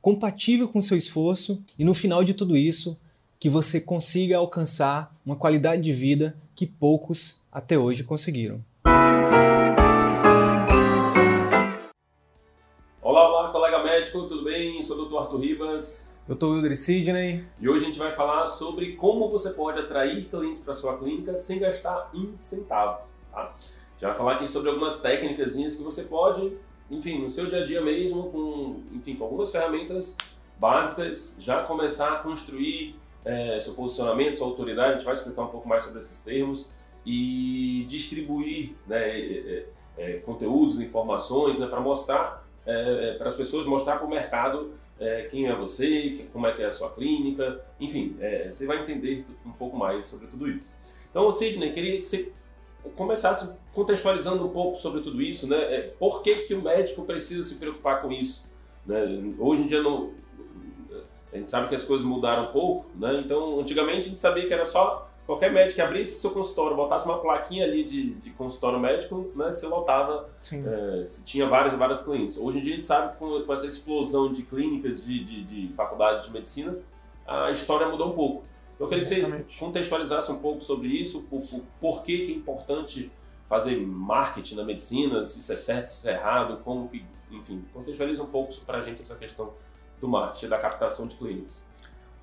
compatível com seu esforço e no final de tudo isso, que você consiga alcançar uma qualidade de vida que poucos até hoje conseguiram. Olá, olá, colega médico, tudo bem? Sou o Dr. Arthur Ribas. Eu sou o Wilder Sidney. E hoje a gente vai falar sobre como você pode atrair clientes para sua clínica sem gastar um centavo. Tá? A gente vai falar aqui sobre algumas técnicas que você pode enfim, no seu dia a dia mesmo, com, enfim, com algumas ferramentas básicas, já começar a construir é, seu posicionamento, sua autoridade, a gente vai explicar um pouco mais sobre esses termos, e distribuir né, é, é, conteúdos, informações, né, para mostrar é, é, para as pessoas, mostrar para o mercado é, quem é você, como é que é a sua clínica, enfim, você vai entender um pouco mais sobre tudo isso. Então, Sidney, queria que você começasse contextualizando um pouco sobre tudo isso, né? É, por que, que o médico precisa se preocupar com isso? Né? Hoje em dia não, a gente sabe que as coisas mudaram um pouco, né? Então, antigamente a gente sabia que era só qualquer médico que abrisse seu consultório, botasse uma plaquinha ali de, de consultório médico, né? Você lotava, é, tinha vários e vários clientes. Hoje em dia a gente sabe que com, com essa explosão de clínicas, de, de, de faculdades de medicina, a história mudou um pouco. Eu queria que você contextualizasse um pouco sobre isso, por, por, por que, que é importante fazer marketing na medicina, se isso é certo, se isso é errado, como que, enfim, contextualiza um pouco para a gente essa questão do marketing, da captação de clientes.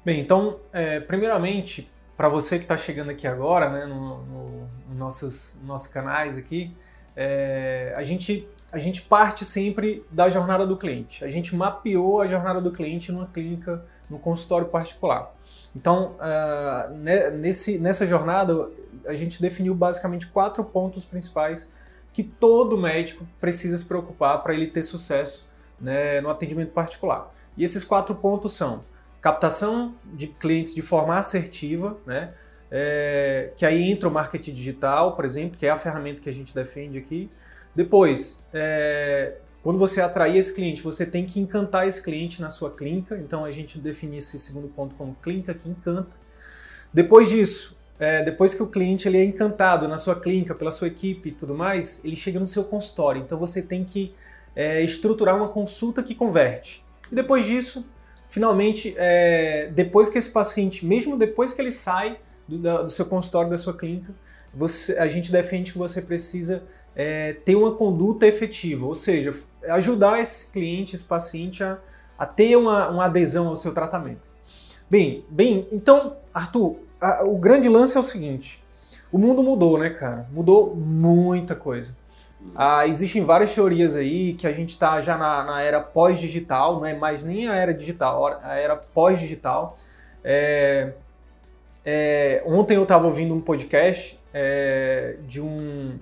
Bem, então, é, primeiramente, para você que está chegando aqui agora, né, no, no, no nossos, nossos canais aqui, é, a, gente, a gente parte sempre da jornada do cliente. A gente mapeou a jornada do cliente numa clínica, no consultório particular. Então, uh, nesse, nessa jornada, a gente definiu basicamente quatro pontos principais que todo médico precisa se preocupar para ele ter sucesso né, no atendimento particular. E esses quatro pontos são captação de clientes de forma assertiva, né, é, que aí entra o marketing digital, por exemplo, que é a ferramenta que a gente defende aqui. Depois, é, quando você atrair esse cliente, você tem que encantar esse cliente na sua clínica. Então a gente define esse segundo ponto como clínica que encanta. Depois disso, é, depois que o cliente ele é encantado na sua clínica, pela sua equipe e tudo mais, ele chega no seu consultório. Então você tem que é, estruturar uma consulta que converte. E depois disso, finalmente, é, depois que esse paciente, mesmo depois que ele sai do, do seu consultório, da sua clínica, você, a gente defende que você precisa é, ter uma conduta efetiva, ou seja, ajudar esse cliente, esse paciente a, a ter uma, uma, adesão ao seu tratamento. Bem, bem, então, Arthur, a, o grande lance é o seguinte: o mundo mudou, né, cara? Mudou muita coisa. Ah, existem várias teorias aí que a gente está já na, na era pós-digital, não é mais nem a era digital, a era pós-digital. É, é, ontem eu estava ouvindo um podcast é, de um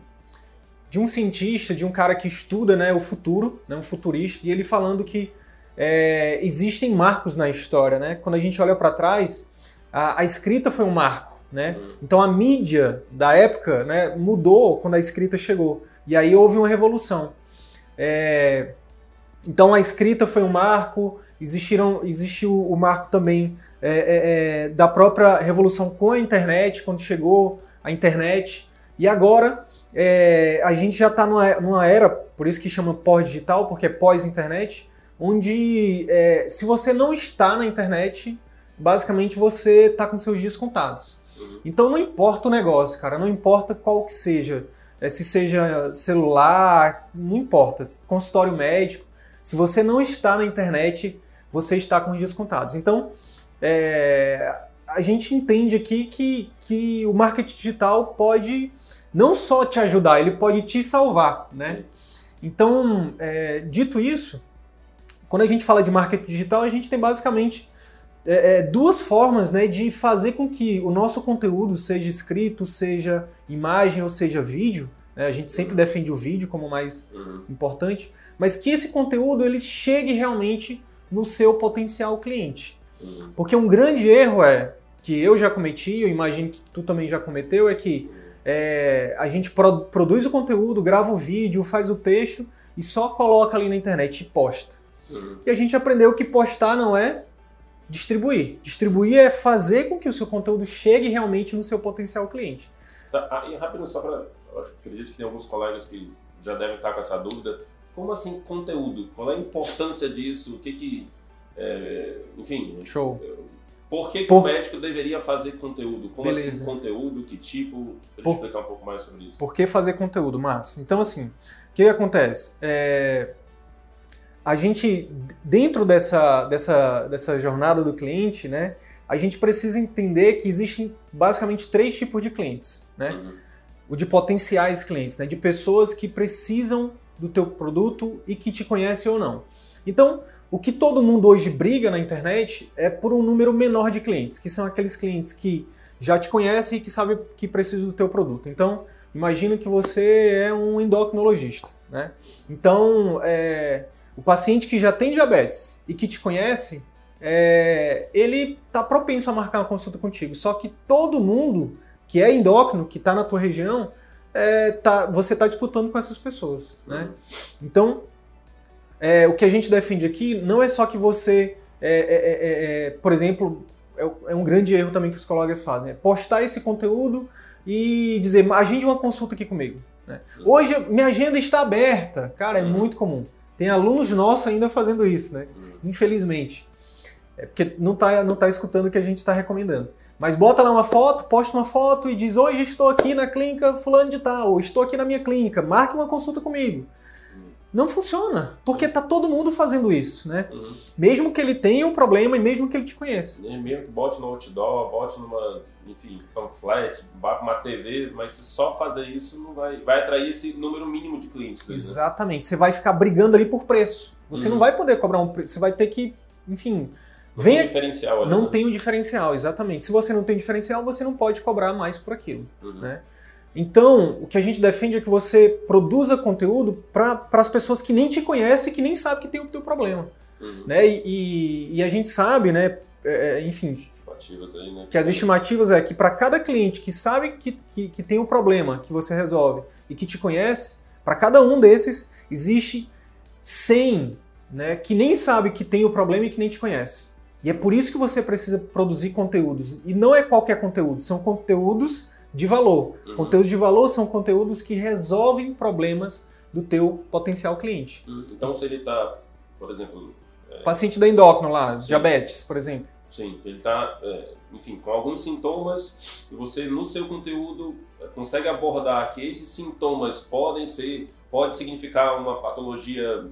de um cientista, de um cara que estuda né, o futuro, né, um futurista, e ele falando que é, existem marcos na história. Né? Quando a gente olha para trás, a, a, escrita foi um marco. Né? Então a mídia da época né, mudou quando a escrita chegou. E aí houve uma revolução. É, então a escrita foi um marco, existiram, existiu o marco também é, é, é, da própria revolução com a internet, quando chegou a internet. E agora é, a gente já está numa, numa, era, por isso que chama pós-digital, porque é pós-internet, onde é, se você não está na internet, basicamente você está com seus dias contados. Uhum. Então não importa o negócio, cara, não importa qual que seja, é, se seja celular, não importa, consultório médico, se você não está na internet, você está com os dias contados. Então, é, a gente entende aqui que, que o marketing digital pode não só te ajudar, ele pode te salvar, né? Então, é, dito isso, quando a gente fala de marketing digital, a gente tem basicamente é, é, duas formas né, de fazer com que o nosso conteúdo, seja escrito, seja imagem ou seja vídeo, né, a gente sempre uhum. defende o vídeo como mais uhum. importante, mas que esse conteúdo ele chegue realmente no seu potencial cliente. Uhum. Porque um grande erro é, que eu já cometi, eu imagino que tu também já cometeu, é que é, a gente pro, produz o conteúdo, grava o vídeo, faz o texto e só coloca ali na internet e posta. Uhum. E a gente aprendeu que postar não é distribuir. Distribuir é fazer com que o seu conteúdo chegue realmente no seu potencial cliente. Tá, ah, e rápido, só para. Acredito que tem alguns colegas que já devem estar com essa dúvida. Como assim conteúdo? Qual é a importância disso? O que que. É, enfim. Show. Por que, que Por... o médico deveria fazer conteúdo? Como assim Beleza. assim conteúdo? Que tipo? Para Por... explicar um pouco mais sobre isso. Por que fazer conteúdo, Márcio? Então, assim, o que acontece? É a gente, dentro dessa, dessa, dessa jornada do cliente, né, a gente precisa entender que existem basicamente três tipos de clientes. Né? Uhum. O de potenciais clientes, né, de pessoas que precisam do teu produto e que te conhecem ou não. Então, o que todo mundo hoje briga na internet é por um número menor de clientes, que são aqueles clientes que já te conhecem e que sabem que precisam do teu produto. Então, imagina que você é um endocrinologista. Né? Então, é, o paciente que já tem diabetes e que te conhece, é, ele está propenso a marcar uma consulta contigo. Só que todo mundo que é endócrino, que está na tua região, é, tá, você está disputando com essas pessoas. Né? Então, é, o que a gente defende aqui não é só que você, é, é, é, por exemplo, é, um grande erro também que os colegas fazem, é postar esse conteúdo e dizer, agende uma consulta aqui comigo. Né? Hoje, minha agenda está aberta. Cara, é uhum. muito comum. Tem alunos nossos ainda fazendo isso, né? Uhum. Infelizmente. É porque não está não tá escutando o que a gente está recomendando. Mas bota lá uma foto, posta uma foto e diz: Hoje estou aqui na clínica fulano de tal, ou estou aqui na minha clínica, marque uma consulta comigo. Não funciona, porque tá todo mundo fazendo isso, né? Uhum. Mesmo que ele tenha um problema e mesmo que ele te conheça. Mesmo que bote no outdoor, bote numa, enfim, panflet, vá para uma TV, mas só fazer isso não vai, vai atrair esse número mínimo de clientes. Né? Exatamente. Você vai ficar brigando ali por preço. Você uhum. não vai poder cobrar um preço, você vai ter que, enfim, Venha... tem diferencial ali, Não né? tem o um diferencial, exatamente. Se você não tem diferencial, você não pode cobrar mais por aquilo. Uhum. Né? Então, o que a gente defende é que você produza conteúdo para as pessoas que nem te conhecem e que nem sabem que tem o teu problema. Uhum. Né? E, e, e, a gente sabe, né, é, é enfim, aí, né? que as estimativas é que para cada cliente que sabe que, que, que tem um problema que você resolve e que te conhece, para cada um desses existe 100 né, que nem sabe que tem o problema e que nem te conhece. E é por isso que você precisa produzir conteúdos. E não é qualquer conteúdo, são conteúdos de valor. Uhum. Conteúdos de valor são conteúdos que resolvem problemas do teu potencial cliente. Uhum. Então, se ele está, por exemplo... É... Paciente da endócrino lá, Sim. diabetes, por exemplo. Sim, ele está, é, enfim, com alguns sintomas e você, no seu conteúdo, é, consegue abordar que esses sintomas podem ser, pode significar uma patologia,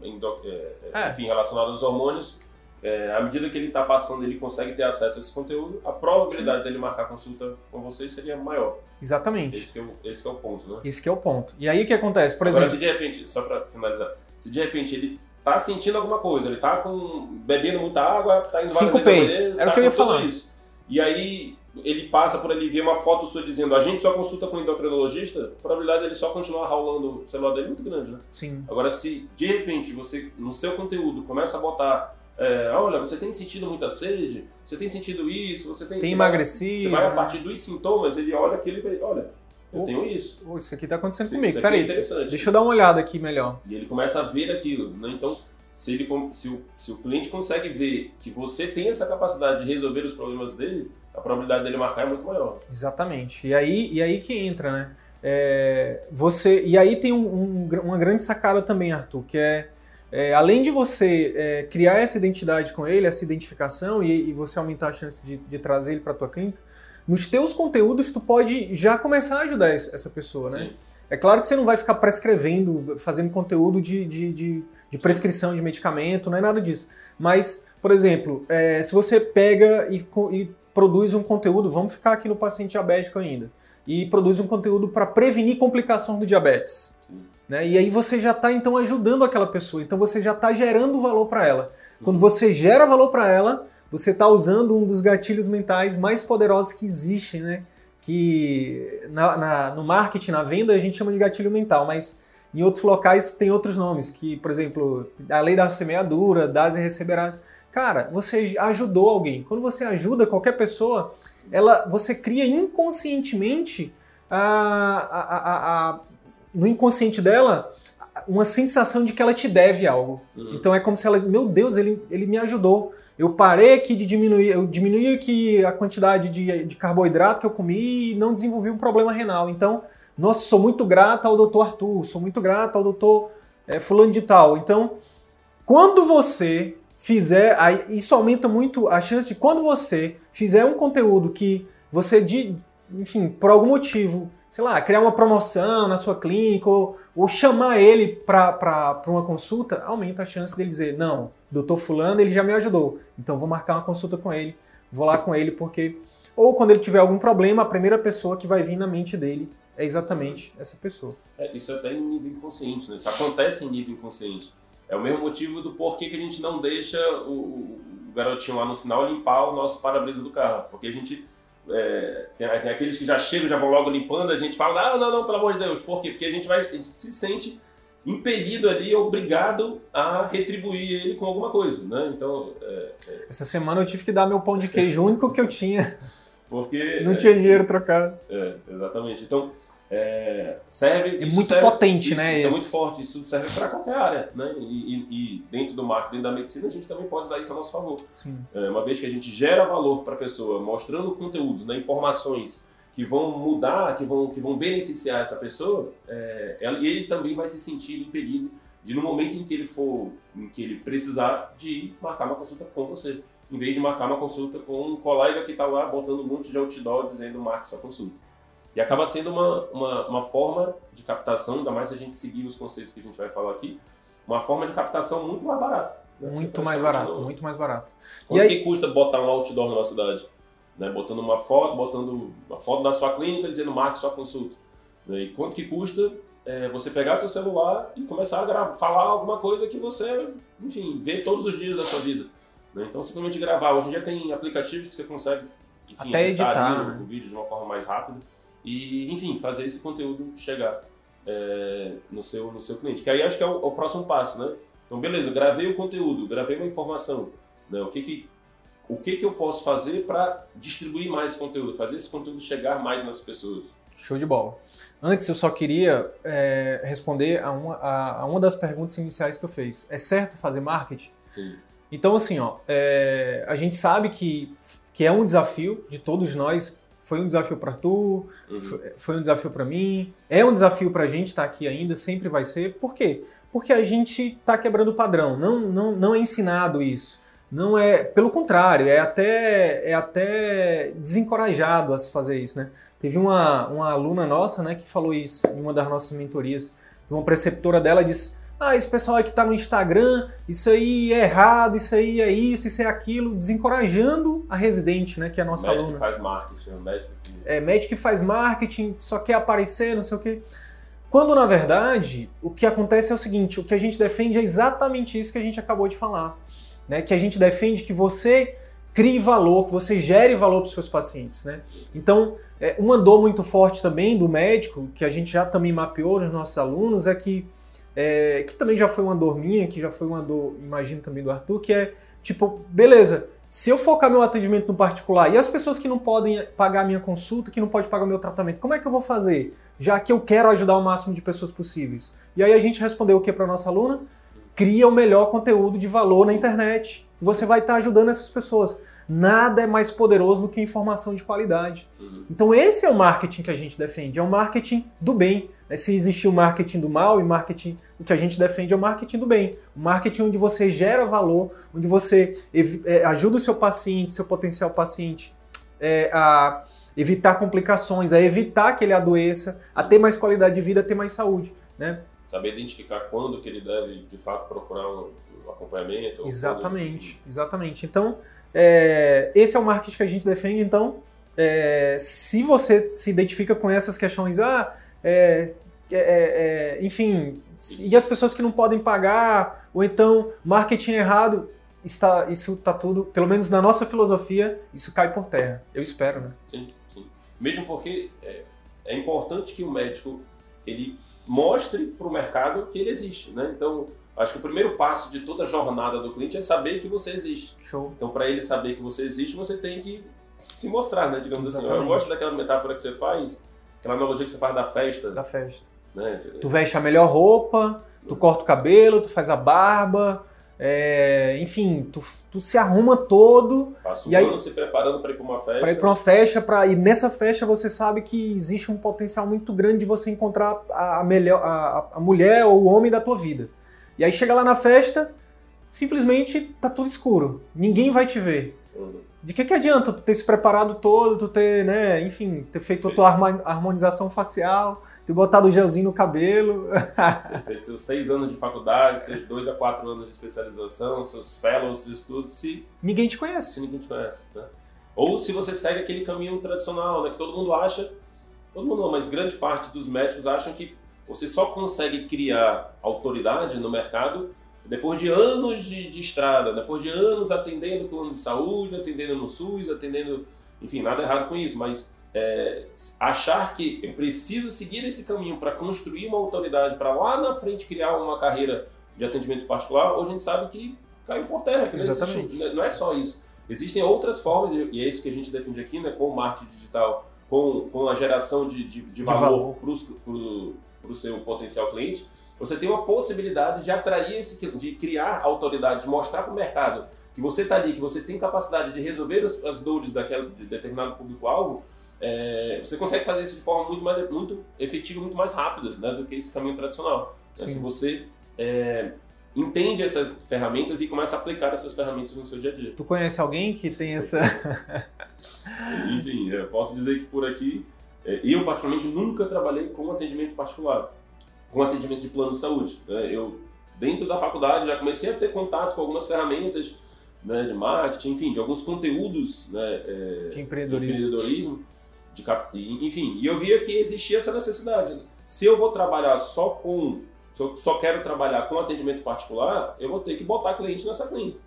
é, é, enfim, relacionada aos hormônios, é, à medida que ele está passando, ele consegue ter acesso a esse conteúdo, a probabilidade Sim. dele marcar consulta com você seria maior. Exatamente. Esse, é o, esse é o ponto, né? Esse é o ponto. E aí o que acontece? Por Agora, exemplo. se de repente, só para finalizar, se de repente ele está sentindo alguma coisa, ele está com, bebendo muita água, está indo Cinco pés. Era tá o que eu ia falar. Isso. E aí ele passa por ali, vê uma foto sua dizendo a gente só consulta com o endocrinologista, a probabilidade dele só continuar rolando o celular dele é muito grande, né? Sim. Agora, se de repente você, no seu conteúdo, começa a botar é, olha, você tem sentido muita sede, você tem sentido isso, você tem. Tem emagrecido. Vai, você vai a partir dos sintomas, ele olha aquilo e vai, olha, eu oh, tenho isso. Oh, isso aqui está acontecendo isso, comigo. Isso Peraí, é deixa eu dar uma olhada aqui melhor. E ele começa a ver aquilo. Né? Então, se, ele, se, o, se o cliente consegue ver que você tem essa capacidade de resolver os problemas dele, a probabilidade dele marcar é muito maior. Exatamente. E aí, e aí que entra, né? É, você, e aí tem um, um, uma grande sacada também, Arthur, que é é, além de você é, criar essa identidade com ele, essa identificação e, e você aumentar a chance de, de trazer ele para a tua clínica, nos teus conteúdos tu pode já começar a ajudar essa pessoa, né? Sim. É claro que você não vai ficar prescrevendo, fazendo conteúdo de, de, de, de prescrição de medicamento, não é nada disso. Mas, por exemplo, é, se você pega e, e produz um conteúdo, vamos ficar aqui no paciente diabético ainda, e produz um conteúdo para prevenir complicação do diabetes. Né? E aí você já está então ajudando aquela pessoa, então você já está gerando valor para ela. Quando você gera valor para ela, você está usando um dos gatilhos mentais mais poderosos que existem, né? Que na, na, no marketing, na venda, a gente chama de gatilho mental, mas em outros locais tem outros nomes, que, por exemplo, a lei da semeadura, das e receberás, Cara, você ajudou alguém. Quando você ajuda qualquer pessoa, ela, você cria inconscientemente a, a, a, a no inconsciente dela uma sensação de que ela te deve algo. Uhum. Então é como se ela, meu Deus, ele, ele me ajudou. Eu parei aqui de diminuir, eu diminuí aqui a quantidade de, de carboidrato que eu comi e não desenvolvi um problema renal. Então, nossa, sou muito grata ao doutor Arthur, sou muito grata ao doutor é, fulano de tal. Então, quando você fizer, isso aumenta muito a chance de quando você fizer um conteúdo que você, de, enfim, por algum motivo, sei lá, criar uma promoção na sua clínica ou, ou chamar ele para uma consulta, aumenta a chance dele dizer, não, doutor fulano, ele já me ajudou, então vou marcar uma consulta com ele, vou lá com ele porque... Ou quando ele tiver algum problema, a primeira pessoa que vai vir na mente dele é exatamente essa pessoa. É, isso é até em nível inconsciente, né? Isso acontece em nível inconsciente. É o mesmo motivo do porquê que a gente não deixa o, o garotinho lá no sinal limpar o nosso para-brisa do carro. Porque a gente. É, tem, tem, aqueles que já chegam, já vão logo limpando, a gente fala, não, não, não, pelo amor de Deus. Por quê? Porque a gente, vai, a gente se sente impelido ali, obrigado a retribuir ele com alguma coisa, né? Então... É, é... Essa semana eu tive que dar meu pão de queijo, o único que eu tinha. Porque... Não tinha dinheiro trocado. É, exatamente. Então, é, serve. É muito serve, potente, isso, né? Isso é muito forte, isso serve para qualquer área, né? E, e, e, dentro do marketing, dentro da medicina, a gente também pode usar isso a nosso favor. É, uma vez que a gente gera valor para a pessoa, mostrando conteúdos, né, informações que vão mudar, que vão, que vão beneficiar essa pessoa, é, ele também vai se sentir impedido de no momento em que ele for, em que ele precisar, de marcar uma consulta com você, em vez de marcar uma consulta com um colega que está lá botando um monte de outdoor dizendo marque sua consulta. E acaba sendo uma, uma, uma, forma de captação, ainda mais se a gente seguir os conceitos que a gente vai falar aqui, uma forma de captação muito mais barata. Né? Muito mais barato, muito mais barato. Quanto e aí... que custa botar um outdoor nossa cidade? Né? Botando uma foto, botando uma foto da sua clínica dizendo marque sua consulta. Né? E quanto que custa é, você pegar seu celular e começar a gravar, falar alguma coisa que você, enfim, vê todos os dias da sua vida. Né? Então, simplesmente gravar. Hoje em dia tem aplicativos que você consegue enfim, Até editar, editar né? o vídeo de uma forma mais rápida e, enfim, fazer esse conteúdo chegar é, no, seu, no seu cliente. Que aí acho que é o, o, próximo passo, né? Então, beleza, gravei o conteúdo, gravei uma informação. Né? O, que, que, o que, que eu posso fazer para distribuir mais esse conteúdo, fazer esse conteúdo chegar mais nas pessoas? Show de bola. Antes, eu só queria é, responder a uma, a, a, uma das perguntas iniciais que tu fez. É certo fazer marketing? Sim. Então, assim, ó, é, a gente sabe que, que é um desafio de todos nós foi um desafio para tu, uhum. foi, um desafio para mim, é um desafio para a gente estar tá aqui ainda, sempre vai ser. Por quê? Porque a gente está quebrando o padrão, não, não, não é ensinado isso. Não é, pelo contrário, é até, é até desencorajado a se fazer isso, né? Teve uma, uma aluna nossa, né, que falou isso em uma das nossas mentorias. Uma preceptora dela disse: ah, esse pessoal aí que está no Instagram, isso aí é errado, isso aí é isso, isso é aquilo, desencorajando a residente, né, que é a nossa médico aluna. Que faz marketing, médico que... É, médico que faz marketing, só quer aparecer, não sei o quê. Quando, na verdade, o que acontece é o seguinte, o que a gente defende é exatamente isso que a gente acabou de falar. Né? Que a gente defende que você crie valor, que você gere valor para os seus pacientes. Né? Então, é, uma dor muito forte também do médico, que a gente já também mapeou nos nossos alunos, é que é, que também já foi uma dor minha, que já foi uma dor, imagino também do Arthur, que é tipo, beleza, se eu focar meu atendimento no particular e as pessoas que não podem pagar a minha consulta, que não podem pagar o meu tratamento, como é que eu vou fazer? Já que eu quero ajudar o máximo de pessoas possíveis. E aí a gente respondeu o que para nossa aluna? Cria o melhor conteúdo de valor na internet. Você vai estar ajudando essas pessoas. Nada é mais poderoso do que informação de qualidade. Uhum. Então esse é o marketing que a gente defende, é o marketing do bem. Né? Se existe o marketing do mal e marketing, o que a gente defende é o marketing do bem. O marketing onde você gera valor, onde você é, ajuda o seu paciente, seu potencial paciente é, a evitar complicações, a evitar que ele adoeça, a ter mais qualidade de vida, a ter mais saúde. Né? Saber identificar quando que ele deve, de fato, procurar um acompanhamento. Exatamente, quando... exatamente. Então, é, esse é o marketing que a gente defende. Então, é, se você se identifica com essas questões, ah, é, é, é, é enfim, e as pessoas que não podem pagar, ou então marketing errado, está, isso está tudo, pelo menos na nossa filosofia, isso cai por terra. Eu espero, né? Sim, sim. Mesmo porque é, é importante que o médico ele mostre para o mercado que ele existe, né? Então, Acho que o primeiro passo de toda a jornada do cliente é saber que você existe. Show. Então, para ele saber que você existe, você tem que se mostrar, né? Digamos assim. Exatamente. Eu gosto daquela metáfora que você faz, aquela analogia que você faz da festa. Da festa. Né? Tu veste a melhor roupa, tu corta o cabelo, tu faz a barba, é, enfim, tu, tu se arruma todo Passa E um aí- ano se preparando para ir para uma festa. para ir para uma festa, pra, e nessa festa você sabe que existe um potencial muito grande de você encontrar a, a melhor, a, a mulher ou o homem da tua vida. E aí chega lá na festa, simplesmente tá tudo escuro, ninguém vai te ver. Uhum. De que, que adianta tu ter se preparado todo, tu ter, né, enfim, ter feito a tua harmonização facial, ter botado o gelzinho no cabelo. Feito seus seis anos de faculdade, seus dois a quatro anos de especialização, seus fellows, seus estudos, se, Ninguém te conhece. se ninguém te conhece. Né? Ou se você segue aquele caminho tradicional, né? que todo mundo acha, todo mundo não, mas grande parte dos médicos acham que você só consegue criar autoridade no mercado depois de anos de, de estrada, depois de anos atendendo plano de saúde, atendendo no SUS, atendendo, enfim, nada errado com isso, mas é, achar que eu preciso seguir esse caminho para construir uma autoridade, para lá na frente criar uma carreira de atendimento particular, hoje a gente sabe que caiu por terra, que não, existe- Exatamente. não é só isso. Existem outras formas, e é isso que a gente defende aqui, né, com o marketing digital, com, com a geração de, de, de valor valor. para o seu potencial cliente, você tem uma possibilidade de atrair esse, de criar autoridade, de mostrar para o mercado que você está ali, que você tem capacidade de resolver as, as dores daquela, de determinado público-alvo, é, você consegue fazer isso de forma muito mais muito efetiva, muito mais rápida né, do que esse caminho tradicional. Né. Se você é, entende essas ferramentas e começa a aplicar essas ferramentas no seu dia a dia. Tu conhece alguém que tem essa. Enfim, eu posso dizer que por aqui, é, eu particularmente nunca trabalhei com atendimento particular, com atendimento de plano de saúde. né? Eu, dentro da faculdade, já comecei a ter contato com algumas ferramentas né, de marketing, enfim, de alguns conteúdos né, é, de de empreendedorismo. empreendedorismo, de cap- enfim, e eu via que existia essa necessidade. Se eu vou trabalhar só com, se eu só quero trabalhar com atendimento particular, eu vou ter que botar cliente nessa clínica.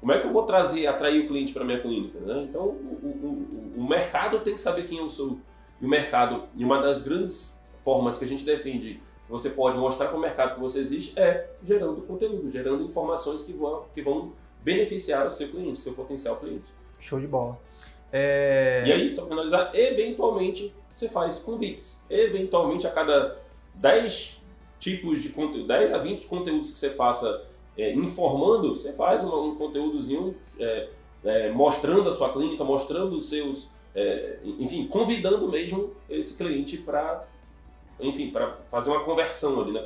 Como é que eu vou trazer, atrair o cliente para minha clínica? né? Então, o, o- o- mercado tem que saber quem eu sou. E o mercado, e uma das grandes formas que a gente defende você pode mostrar para o mercado que você existe é gerando conteúdo, gerando informações que vão, que vão beneficiar o seu cliente, seu potencial cliente. Show de bola. É, E aí, só pra finalizar, eventualmente você faz convites. Eventualmente, a cada 10 tipos de conteúdo, 10 a 20 conteúdos que você faça é, informando, você faz uma- um conteúdozinho é, é, mostrando a sua clínica, mostrando os seus. é, enfim, convidando mesmo esse cliente para enfim, para fazer uma conversão ali, né?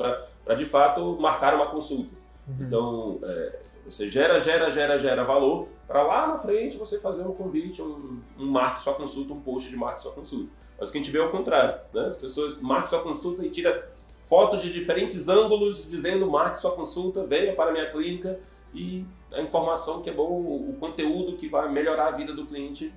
Para de fato marcar uma consulta. Uhum. Então, é, você gera, gera, gera, gera valor para lá na frente você fazer um convite, um, um marque sua consulta, um post de marque sua consulta. Mas o que a gente vê é o contrário, né? As pessoas marcam sua consulta e tira fotos de diferentes ângulos dizendo marque sua consulta, venha para a minha clínica e a informação que é boa, o, o conteúdo que vai melhorar a vida do cliente,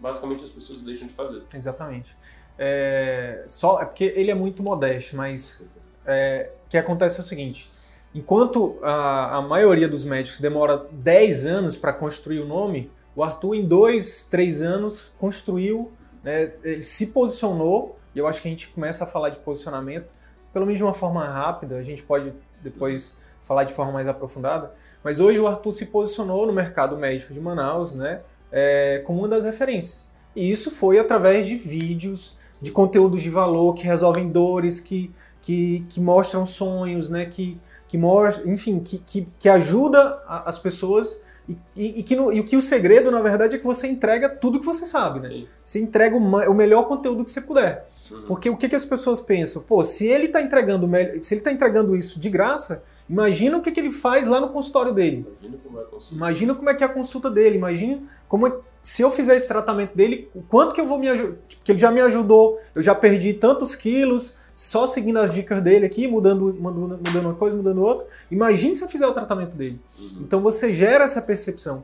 basicamente as pessoas deixam de fazer. Exatamente. É, só, é porque ele é muito modesto, mas é, o que acontece é o seguinte: enquanto a, a maioria dos médicos demora 10 anos para construir o nome, o Arthur, em 2, 3 anos, construiu, né, ele se posicionou, e eu acho que a gente começa a falar de posicionamento, pelo menos de uma forma rápida, a gente pode depois falar de forma mais aprofundada, mas hoje o Arthur se posicionou no mercado médico de Manaus, né, é, como uma das referências. E isso foi através de vídeos, de conteúdos de valor que resolvem dores, que, que, que mostram sonhos, né? Que, que mostra, enfim, que, que, que ajuda a- as pessoas e, e, e que no- e o que o segredo, na verdade, é que você entrega tudo que você sabe, né? Sim. Você entrega o, o melhor conteúdo que você puder. Uhum. Porque o que, que as pessoas pensam? Pô, se ele está entregando, se ele tá entregando isso de graça, imagina o que, que ele faz lá no consultório dele. Imagina como é. Imagina como é que é a consulta dele, imagina como é, se eu fizer esse tratamento dele, o quanto que eu vou me ajudar, que ele já me ajudou, eu já perdi tantos quilos só seguindo as dicas dele aqui, mudando, mudando, mudando uma coisa, mudando outra. Imagine se eu fizer o tratamento dele. Uhum. Então você gera essa percepção.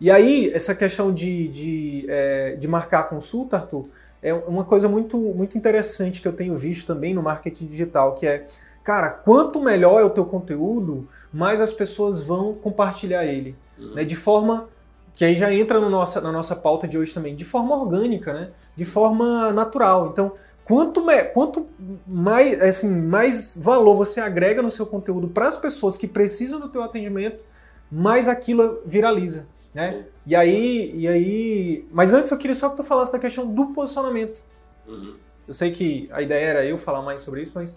E aí, essa questão de, de, é, de marcar a consulta, Arthur, é uma coisa muito, muito interessante que eu tenho visto também no marketing digital, que é, cara, quanto melhor é o teu conteúdo, mais as pessoas vão compartilhar ele. Uhum. Né, de forma que aí já entra no nossa, na nossa pauta de hoje também, de forma orgânica, né? de forma natural. Então, quanto, quanto mais, assim, mais valor você agrega no seu conteúdo para as pessoas que precisam do teu atendimento, mais aquilo viraliza. Né? E aí, e aí. Mas antes eu queria só que tu falasse da questão do posicionamento. Uhum. Eu sei que a ideia era eu falar mais sobre isso, mas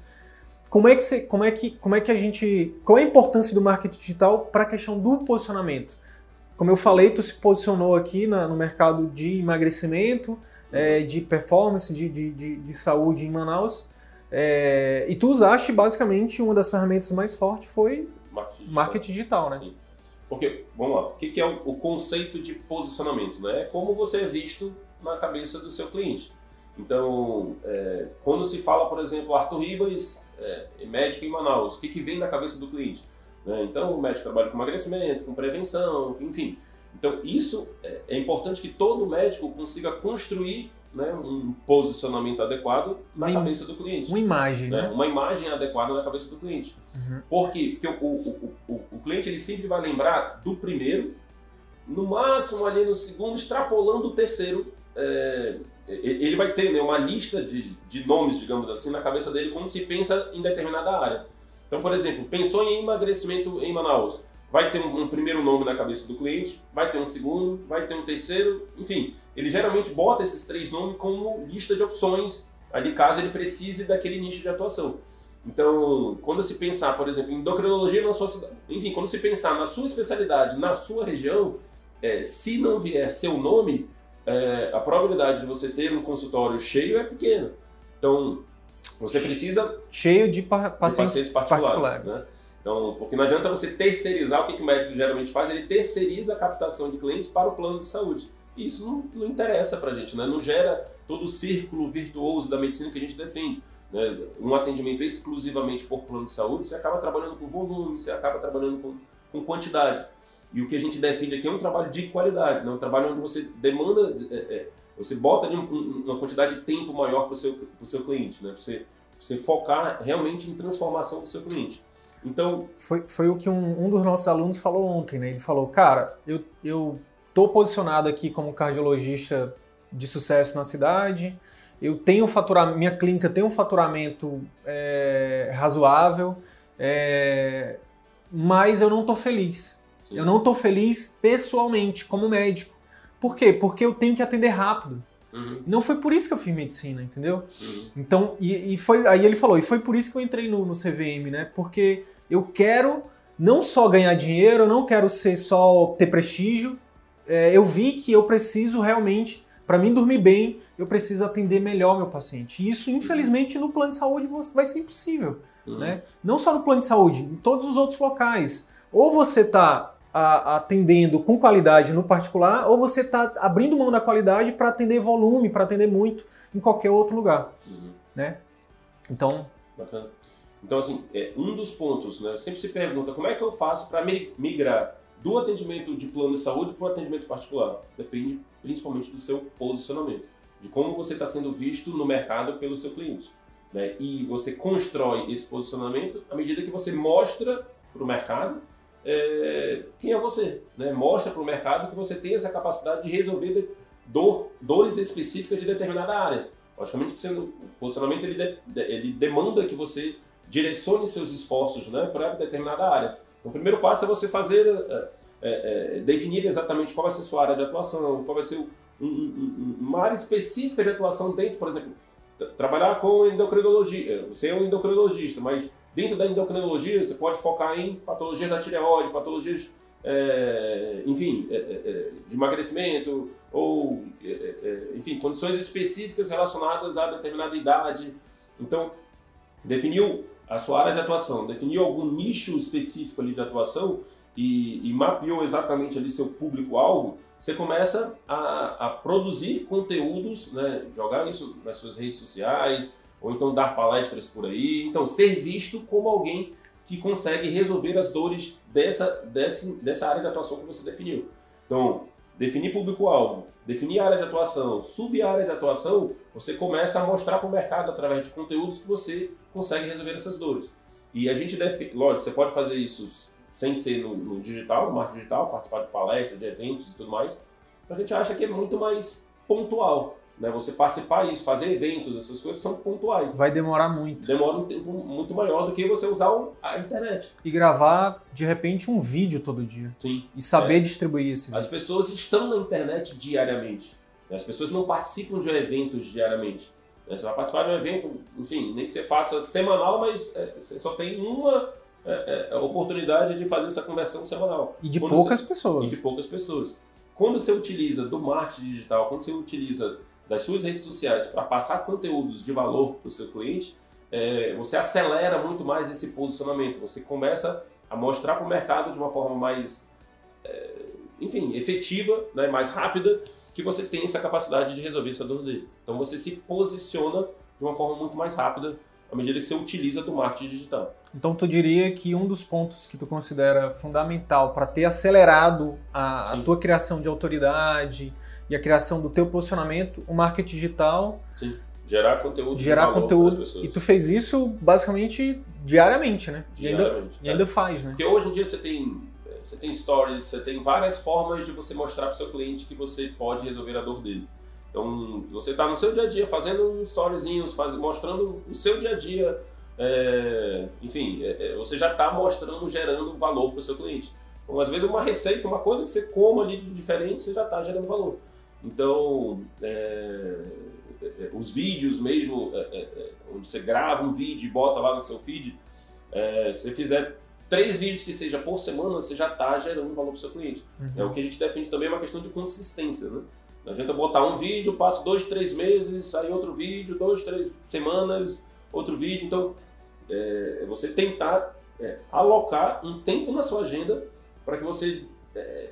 como é que, você, como é que, como é que a gente. Qual é a importância do marketing digital para a questão do posicionamento? Como eu falei, tu se posicionou aqui na, no mercado de emagrecimento, é, de performance, de, de, de, de, saúde em Manaus. É, e tu usaste basicamente uma das ferramentas mais fortes foi marketing digital, marketing digital né? Sim. Porque, vamos lá, o que é o conceito de posicionamento? Né? É como você é visto na cabeça do seu cliente. Então, é, quando se fala, por exemplo, Arthur Ribas, é, médico em Manaus, o que, que vem na cabeça do cliente? Né? Então, o médico trabalha com emagrecimento, com prevenção, enfim. Então, isso é, é importante que todo médico consiga construir né, um posicionamento adequado na cabeça do cliente. Uma imagem, né? né? Uma imagem adequada na cabeça do cliente. Uhum. Por quê? Porque o, o, o, o, cliente ele sempre vai lembrar do primeiro, no máximo ali no segundo, extrapolando o terceiro. É, ele vai ter né, uma lista de, de nomes, digamos assim, na cabeça dele quando se pensa em determinada área. Então, por exemplo, pensou em emagrecimento em Manaus. Vai ter um, um, primeiro nome na cabeça do cliente, vai ter um segundo, vai ter um terceiro, enfim. Ele geralmente bota esses três nomes como lista de opções, ali caso ele precise daquele nicho de atuação. Então, quando se pensar, por exemplo, em endocrinologia na sua cidade, enfim, quando se pensar na sua especialidade, na sua região, é, se não vier seu nome, é, a probabilidade de você ter um consultório cheio é pequena. Então, você precisa. Cheio de, pa pacientes, de pacientes particulares. particulares. Né? Então, porque não adianta você terceirizar, o que, que o médico geralmente faz? Ele terceiriza a captação de clientes para o plano de saúde. E isso não, não interessa para a gente, né? não gera todo o círculo virtuoso da medicina que a gente defende. Né? Um atendimento exclusivamente por plano de saúde, você acaba trabalhando com volume, você acaba trabalhando com, com quantidade. E o que a gente defende aqui é um trabalho de qualidade, né? um trabalho onde você demanda, é, é, você bota ali um, uma quantidade de tempo maior para o seu, seu cliente, né? você, você focar realmente em transformação do seu cliente. Então. Foi, foi o que um, um dos nossos alunos falou ontem, né? Ele falou, cara, eu, eu tô posicionado aqui como cardiologista de sucesso na cidade, eu tenho faturamento, minha clínica tem um faturamento é, razoável, é, mas eu não estou feliz. Sim. Eu não estou feliz pessoalmente, como médico. Por quê? Porque eu tenho que atender rápido. Uhum. Não foi por isso que eu fiz medicina, entendeu? Uhum. Então, e, e, foi aí ele falou, e foi por isso que eu entrei no, no CVM, né? Porque eu quero não só ganhar dinheiro, eu não quero ser só ter prestígio. É, eu vi que eu preciso realmente, para mim dormir bem, eu preciso atender melhor meu paciente. E isso, infelizmente, no plano de saúde vai ser impossível. Uhum. Né? Não só no plano de saúde, em todos os outros locais. Ou você está atendendo com qualidade no particular, ou você está abrindo mão da qualidade para atender volume, para atender muito em qualquer outro lugar. Uhum. Né? Então. Bacana. Então, assim, é, um dos pontos, né? Sempre se pergunta como é que eu faço para migrar do atendimento de plano de saúde para o atendimento particular. Depende principalmente do seu posicionamento, de como você está sendo visto no mercado pelo seu cliente. Né? E você constrói esse posicionamento à medida que você mostra para o mercado é, quem é você. Né? Mostra para o mercado que você tem essa capacidade de resolver dor, dores específicas de determinada área. Logicamente que o posicionamento ele, de, ele demanda que você direcione seus esforços né, para determinada área. Então, o primeiro passo é você fazer, é, é, é, definir exatamente qual vai ser a sua área de atuação, qual vai ser um, um, uma área específica de atuação dentro, por exemplo, trabalhar com endocrinologia. Você é um endocrinologista, mas dentro da endocrinologia você pode focar em patologias da tireoide, patologias, é, enfim, é, é, de emagrecimento ou, enfim, condições específicas relacionadas a determinada idade. Então, definiu a sua área de atuação, definiu algum nicho específico ali de atuação e, e mapeou exatamente ali seu público-alvo, você começa a, a, produzir conteúdos, né, jogar isso nas suas redes sociais, ou então dar palestras por aí. Então, ser visto como alguém que consegue resolver as dores dessa, dessa, dessa área de atuação que você definiu. Então, definir público-alvo, definir área de atuação, sub-área de atuação, você começa a mostrar para o mercado através de conteúdos que você consegue resolver essas dores. E a gente deve, lógico, você pode fazer isso sem ser no, no digital, no marketing digital, participar de palestras, de eventos e tudo mais. A gente acha que é muito mais pontual. Né, você participar disso, fazer eventos, essas coisas são pontuais. Vai demorar muito. Demora um tempo muito maior do que você usar a internet. E gravar, de repente, um vídeo todo dia. Sim. E saber é. distribuir esse vídeo. As pessoas estão na internet diariamente. As pessoas não participam de eventos diariamente. Você vai participar de um evento, enfim, nem que você faça semanal, mas é, você só tem uma é, é, oportunidade de fazer essa conversão semanal. E de quando poucas você, pessoas. E de poucas pessoas. Quando você utiliza do marketing digital, quando você utiliza das suas redes sociais para passar conteúdos de valor para o seu cliente, é, você acelera muito mais esse posicionamento. Você começa a mostrar para o mercado de uma forma mais, é, enfim, efetiva, né, mais rápida, que você tem essa capacidade de resolver essa dor dele. Então você se posiciona de uma forma muito mais rápida à medida que você utiliza do marketing digital. Então tu diria que um dos pontos que tu considera fundamental para ter acelerado a, a, tua criação de autoridade e a criação do teu posicionamento, o marketing digital. Sim. Gerar conteúdo. Gerar conteúdo. E tu fez isso basicamente diariamente, né? Diariamente. E ainda, é. e ainda faz, né? Porque hoje em dia você tem você tem stories, você tem várias formas de você mostrar para o seu cliente que você pode resolver a dor dele. Então, você está no seu dia a dia fazendo storyzinhos, faz, mostrando o seu dia a dia, é, enfim, é você já está mostrando, gerando valor para o seu cliente. Então, às vezes, uma receita, uma coisa que você coma ali de diferente, você já está gerando valor. Então, é, é, é os vídeos mesmo, onde você grava um vídeo e bota lá no seu feed, se você fizer três vídeos que seja por semana, você já está gerando valor para o seu cliente. Uhum. É o que a gente defende também é uma questão de consistência, né? Não adianta botar um vídeo, passa dois, três meses, sai outro vídeo, dois, três semanas, outro vídeo. Então, é, é você tentar é, alocar um tempo na sua agenda para que você, é,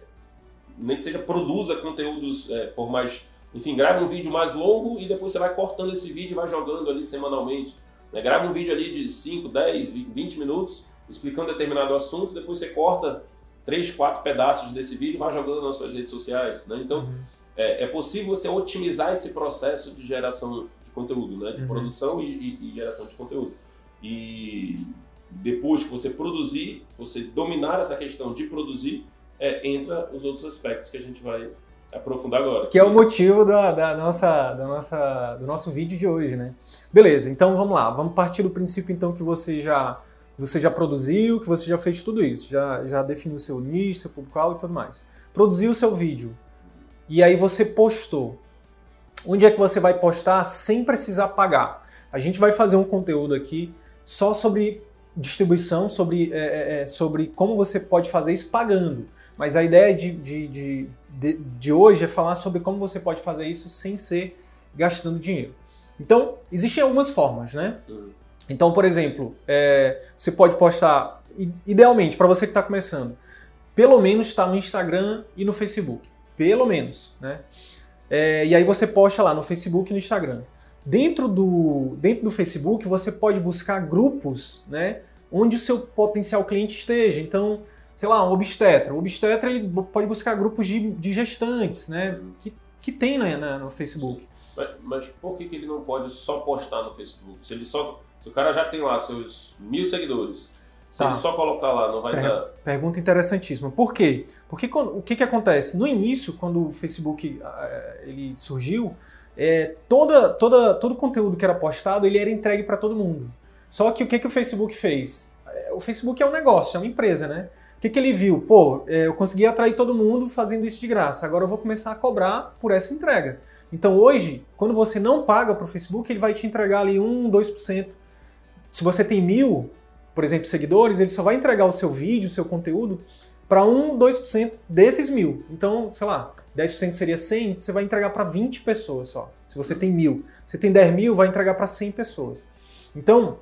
nem que seja, produza conteúdos é, por mais. Enfim, grave um vídeo mais longo e depois você vai cortando esse vídeo e vai jogando ali semanalmente. Né? Grava um vídeo ali de 5, 10, 20 minutos explicando determinado assunto, depois você corta três, quatro pedaços desse vídeo e vai jogando nas suas redes sociais. Né? Então, uhum. é, é, possível você otimizar esse processo de geração de conteúdo, né? de uhum. produção e, e, e, geração de conteúdo. E depois que você produzir, você dominar essa questão de produzir, é, entra os outros aspectos que a gente vai aprofundar agora. Que é o motivo da, da, nossa, da nossa, do nosso vídeo de hoje, né? Beleza, então vamos lá. Vamos partir do princípio então que você já você já produziu, que você já fez tudo isso, já, já definiu seu nicho, seu público-alvo e tudo mais. Produziu o seu vídeo e aí você postou. Onde é que você vai postar sem precisar pagar? A gente vai fazer um conteúdo aqui só sobre distribuição, sobre, é, é, é sobre como você pode fazer isso pagando. Mas a ideia de, de, de, de, de hoje é falar sobre como você pode fazer isso sem ser gastando dinheiro. Então, existem algumas formas, né? Uhum. Então, por exemplo, é, você pode postar, idealmente, para você que está começando, pelo menos está no Instagram e no Facebook. Pelo menos, né? É, e aí você posta lá no Facebook e no Instagram. Dentro do, dentro do Facebook, você pode buscar grupos, né? Onde o seu potencial cliente esteja. Então, sei lá, um obstetra. O obstetra ele pode buscar grupos de, de gestantes, né? Que, que tem né, no Facebook. Mas, mas por que, que ele não pode só postar no Facebook? Se ele só se o cara já tem lá seus mil seguidores, se tá. ele só colocar lá, não vai per dar. Pergunta interessantíssima. Por quê? Porque quando, o que, que acontece? No início, quando o Facebook ele surgiu, é, toda, toda, todo o conteúdo que era postado ele era entregue para todo mundo. Só que o que, que o Facebook fez? Eh, o Facebook é um negócio, é uma empresa, né? Que, que ele viu? Pô, eu consegui atrair todo mundo fazendo isso de graça, agora eu vou começar a cobrar por essa entrega. Então hoje, quando você não paga para o Facebook, ele vai te entregar ali 1, 2% se você tem mil, por exemplo, seguidores, ele só vai entregar o seu vídeo, o seu conteúdo para 1, 2% desses mil. Então, sei lá, 10% seria 100, você vai entregar para 20 pessoas só. Se você tem mil. Se tem 10 mil, vai entregar para 100 pessoas. Então,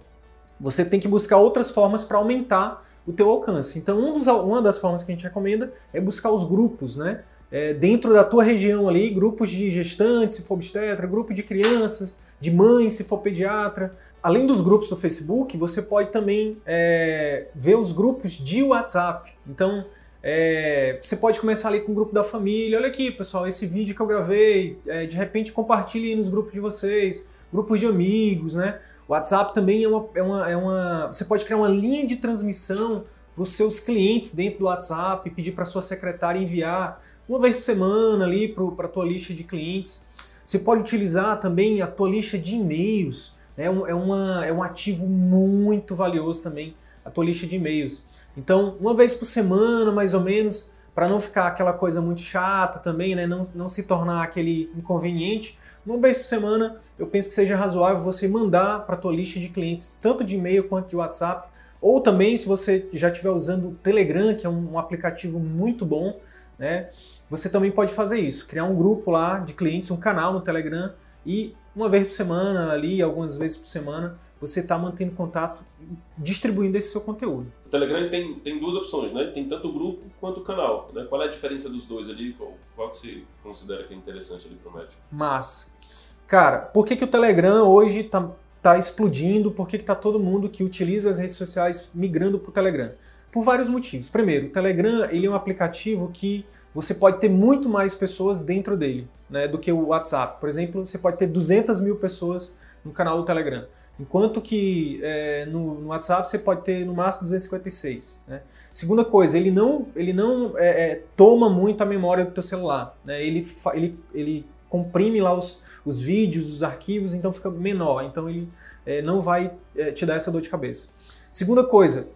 você tem que buscar outras formas para aumentar o teu alcance. Então, um dos, uma das formas que a gente recomenda é buscar os grupos, né? É, dentro da tua região ali, grupos de gestantes, se for obstetra, grupo de crianças, de mães, se for pediatra, além dos grupos do Facebook, você pode também é, ver os grupos de WhatsApp. Então, é, você pode começar ali com o grupo da família. Olha aqui, pessoal, esse vídeo que eu gravei. É, de repente, compartilhe nos grupos de vocês, grupos de amigos, né? WhatsApp também é uma, é uma, é uma. Você pode criar uma linha de transmissão para os seus clientes dentro do WhatsApp, pedir para sua secretária enviar uma vez por semana ali para a tua lista de clientes. Você pode utilizar também a tua lista de e-mails. Né? É, uma, é um ativo muito valioso também, a tua lista de e-mails. Então, uma vez por semana, mais ou menos, para não ficar aquela coisa muito chata também, né? não, não se tornar aquele inconveniente, uma vez por semana eu penso que seja razoável você mandar para a tua lista de clientes, tanto de e-mail quanto de WhatsApp, ou também se você já estiver usando o Telegram, que é um, um aplicativo muito bom, né? Você também pode fazer isso, criar um grupo lá de clientes, um canal no Telegram e uma vez por semana ali, algumas vezes por semana, você está mantendo contato, distribuindo esse seu conteúdo. O Telegram tem, tem duas opções, né? tem tanto o grupo quanto o canal. Né? Qual é a diferença dos dois ali? Qual, qual que você considera que é interessante ali para o médico? Massa. Cara, por que, que o Telegram hoje está tá explodindo? Por que está todo mundo que utiliza as redes sociais migrando para o Telegram? Por vários motivos. Primeiro, o Telegram ele é um aplicativo que você pode ter muito mais pessoas dentro dele né, do que o WhatsApp. Por exemplo, você pode ter 200 mil pessoas no canal do Telegram. Enquanto que é, no, no, WhatsApp você pode ter no máximo 256. Né? Segunda coisa, ele não, ele não é, é, toma muito a memória do teu celular. Né? Ele, ele, ele comprime lá os, os vídeos, os arquivos, então fica menor. Então ele é, não vai é, te dar essa dor de cabeça. Segunda coisa,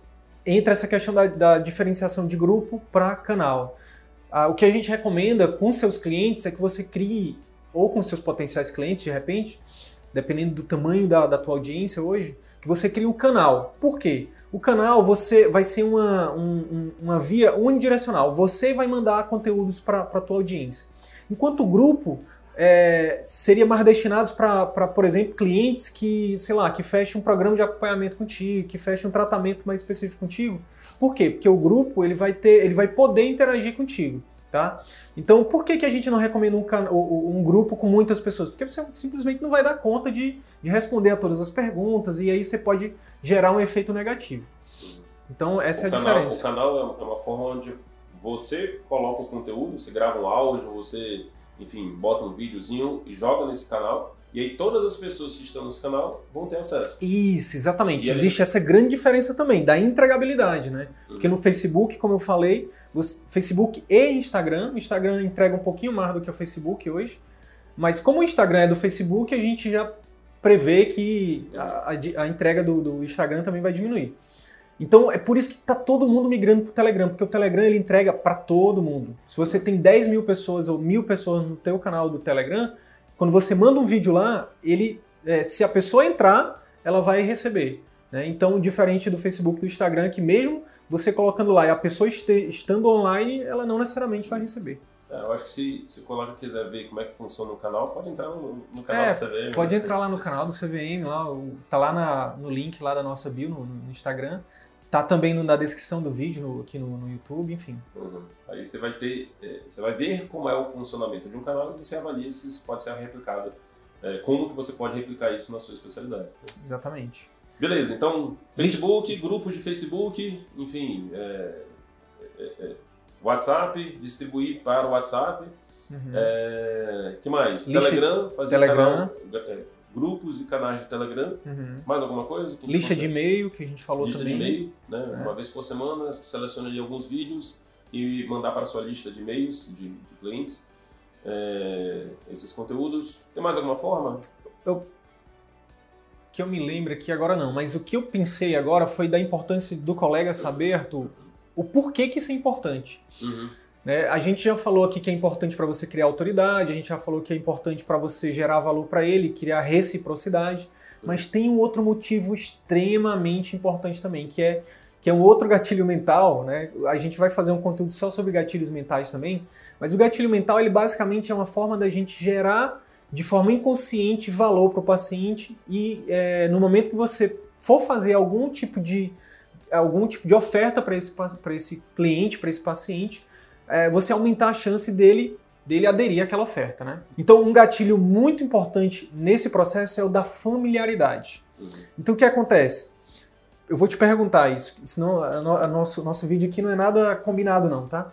entra essa questão da, da diferenciação de grupo para canal. Ah, o que a gente recomenda com seus clientes é que você crie, ou com seus potenciais clientes, de repente, dependendo do tamanho da, da tua audiência hoje, que você crie um canal. Por quê? O canal você vai ser uma, um, uma via unidirecional. Você vai mandar conteúdos para a tua audiência. Enquanto o grupo é, seria mais destinados para, por exemplo, clientes que, sei lá, que fechem um programa de acompanhamento contigo, que fechem um tratamento mais específico contigo. Por quê? Porque o grupo ele vai ter, ele vai poder interagir contigo. Tá? Então, por que, que a gente não recomenda um, um, grupo com muitas pessoas? Porque você simplesmente não vai dar conta de, de responder a todas as perguntas e aí você pode gerar um efeito negativo. Então, essa o é a canal, diferença. O canal é uma forma onde você coloca o conteúdo, você grava um áudio, você, enfim, bota um videozinho e joga nesse canal e aí todas as pessoas que estão nesse canal vão ter acesso. Isso, exatamente. E Existe essa grande diferença também da entregabilidade, né? Uhum. Porque no Facebook, como eu falei, você, Facebook e Instagram, o Instagram entrega um pouquinho mais do que o Facebook hoje, mas como o Instagram é do Facebook, a gente já prevê que a, a, a entrega do, do, Instagram também vai diminuir. Então é por isso que está todo mundo migrando para o Telegram, porque o Telegram ele entrega para todo mundo. Se você tem 10 mil pessoas ou mil pessoas no teu canal do Telegram, quando você manda um vídeo lá, ele, é, se a pessoa entrar, ela vai receber. Né? Então, diferente do Facebook e do Instagram, que mesmo você colocando lá e a pessoa este, estando online, ela não necessariamente vai receber. É, eu acho que se, se o colega quiser ver como é que funciona o canal, pode entrar no, no canal é, do CVM. Pode né? entrar lá no canal do CVM, lá, tá lá na, no link lá da nossa bio no, no Instagram. Tá também na descrição do vídeo no, aqui no, no YouTube, enfim. Uhum. Aí você vai ter, é, você vai ver como é o funcionamento de um canal e você avalia se isso pode ser replicado, é, como que você pode replicar isso na sua especialidade. Exatamente. Beleza, então Facebook, grupos de Facebook, enfim, é, é, é WhatsApp, distribuir para o WhatsApp. Uhum. É, que mais? Telegram, fazer Telegram. Canal, grupos e canais de Telegram. Uhum. Mais alguma coisa? Lista de e-mail, que a gente falou lista também. Lista de e-mail, né? É. Uma vez por semana, seleciona ali alguns vídeos e mandar para a sua lista de e-mails de, de clientes é, esses conteúdos. Tem mais alguma forma? Eu, que eu me lembro aqui agora não, mas o que eu pensei agora foi da importância do colega saber, Arthur, o porquê que isso é importante. Uhum. Né? A gente já falou aqui que é importante para você criar autoridade, a gente já falou que é importante para você gerar valor para ele, criar reciprocidade, mas tem um outro motivo extremamente importante também, que é que é um outro gatilho mental, né? A gente vai fazer um conteúdo só sobre gatilhos mentais também, mas o gatilho mental ele basicamente é uma forma da gente gerar de forma inconsciente valor para o paciente e é, no momento que você for fazer algum tipo de algum tipo de oferta para esse, esse cliente, para esse paciente, é, você aumentar a chance dele dele aderir àquela oferta, né? Então, um gatilho muito importante nesse processo é o da familiaridade. Uhum. Então, o que acontece? Eu vou te perguntar isso, senão o nosso, nosso vídeo aqui não é nada combinado não, tá?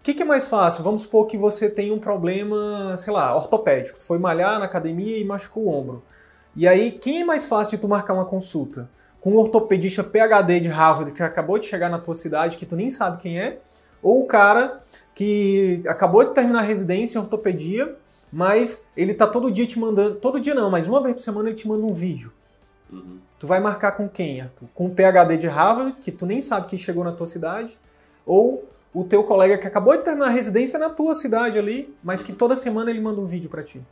O que, que, é mais fácil? Vamos supor que você tem um problema, sei lá, ortopédico. Tu foi malhar na academia e machucou o ombro. E aí, quem é mais fácil de tu marcar uma consulta? Com um ortopedista PhD de Harvard que acabou de chegar na tua cidade, que tu nem sabe quem é, ou o cara que acabou de terminar a residência em ortopedia mas ele tá todo dia te mandando, todo dia não, mas uma vez por semana ele te manda um vídeo. Uhum. Tu vai marcar com quem, Arthur? Com o PhD de Harvard, que tu nem sabe quem chegou na tua cidade, ou o teu colega que acabou de terminar a residência na tua cidade ali, mas que toda semana ele manda um vídeo para ti.